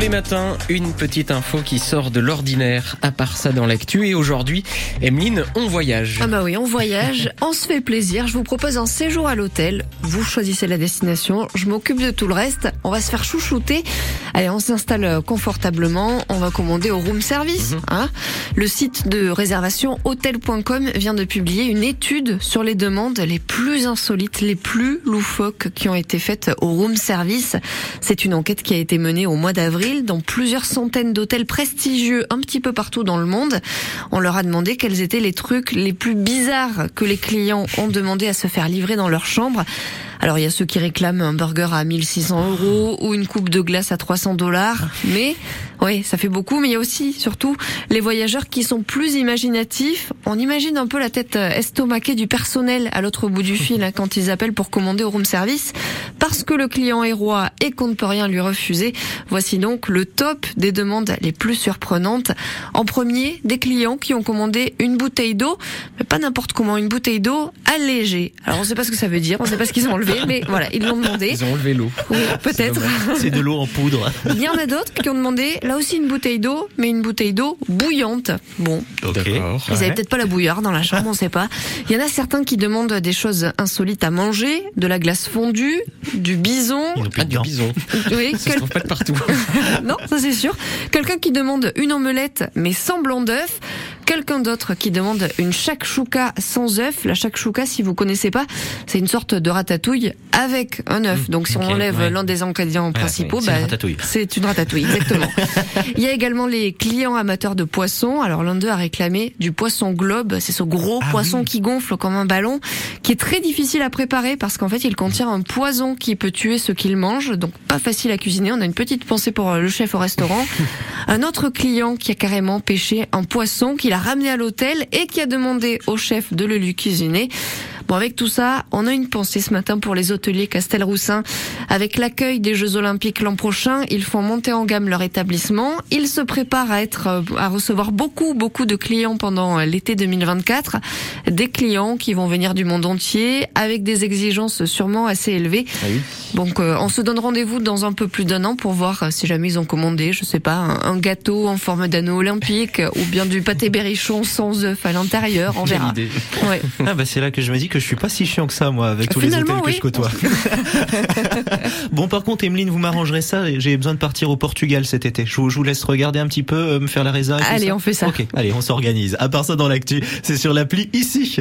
les matins, une petite info qui sort de l'ordinaire, à part ça dans l'actu. Et aujourd'hui, Emeline, on voyage. Ah bah oui, on voyage, on se fait plaisir. Je vous propose un séjour à l'hôtel. Vous choisissez la destination, je m'occupe de tout le reste. On va se faire chouchouter. Allez, on s'installe confortablement. On va commander au room service. Hein le site de réservation hôtel.com vient de publier une étude sur les demandes les plus insolites, les plus loufoques qui ont été faites au room service. C'est une enquête qui a été menée au mois d'avril dans plusieurs centaines d'hôtels prestigieux un petit peu partout dans le monde. On leur a demandé quels étaient les trucs les plus bizarres que les clients ont demandé à se faire livrer dans leur chambre. Alors il y a ceux qui réclament un burger à 1600 euros ou une coupe de glace à 300 dollars, mais oui, ça fait beaucoup. Mais il y a aussi, surtout, les voyageurs qui sont plus imaginatifs. On imagine un peu la tête estomaquée du personnel à l'autre bout du fil hein, quand ils appellent pour commander au room service, parce que le client est roi et qu'on ne peut rien lui refuser. Voici donc le top des demandes les plus surprenantes. En premier, des clients qui ont commandé une bouteille d'eau, mais pas n'importe comment, une bouteille d'eau allégée. Alors on ne sait pas ce que ça veut dire, on ne sait pas ce qu'ils ont enlevé mais voilà, ils l'ont demandé. Ils ont enlevé l'eau. Oui, peut-être. C'est de l'eau en poudre. Il y en a d'autres qui ont demandé, là aussi une bouteille d'eau, mais une bouteille d'eau bouillante. Bon. D'accord. Ils avaient peut-être pas la bouillarde dans la chambre, on sait pas. Il y en a certains qui demandent des choses insolites à manger, de la glace fondue, du bison. Ah, du bison. Oui, Ça se quel- trouve pas de partout. non, ça c'est sûr. Quelqu'un qui demande une omelette mais sans blanc d'œuf. Quelqu'un d'autre qui demande une shakshuka sans œuf. La shakshuka, si vous connaissez pas, c'est une sorte de ratatouille avec un œuf. Donc si on enlève ouais. l'un des ingrédients principaux, c'est une bah, ratatouille. c'est une ratatouille, exactement. Il y a également les clients amateurs de poissons. Alors l'un d'eux a réclamé du poisson globe. C'est ce gros Ah poisson qui gonfle comme un ballon, qui est très difficile à préparer parce qu'en fait il contient un poison qui peut tuer ceux qu'il mange. Donc pas facile à cuisiner. On a une petite pensée pour euh, le chef au restaurant. Un autre client qui a carrément pêché un poisson qu'il a ramené à l'hôtel et qui a demandé au chef de le lui cuisiner. Bon, avec tout ça, on a une pensée ce matin pour les hôteliers Castelroussin. Avec l'accueil des Jeux Olympiques l'an prochain, ils font monter en gamme leur établissement. Ils se préparent à être, euh, à recevoir beaucoup, beaucoup de clients pendant euh, l'été 2024. Des clients qui vont venir du monde entier avec des exigences sûrement assez élevées. Ah oui. Donc, euh, on se donne rendez-vous dans un peu plus d'un an pour voir si jamais ils ont commandé, je sais pas, un, un gâteau en forme d'anneau olympique ou bien du pâté berrichon sans œuf à l'intérieur. On verra. Ouais. Ah bah c'est là que je me dis que je suis pas si chiant que ça moi avec tous les hôtels que je côtoie. bon par contre Emeline vous m'arrangerez ça j'ai besoin de partir au Portugal cet été. Je vous, je vous laisse regarder un petit peu euh, me faire la tout Allez, on fait ça. Ok allez on s'organise. À part ça dans l'actu c'est sur l'appli ici.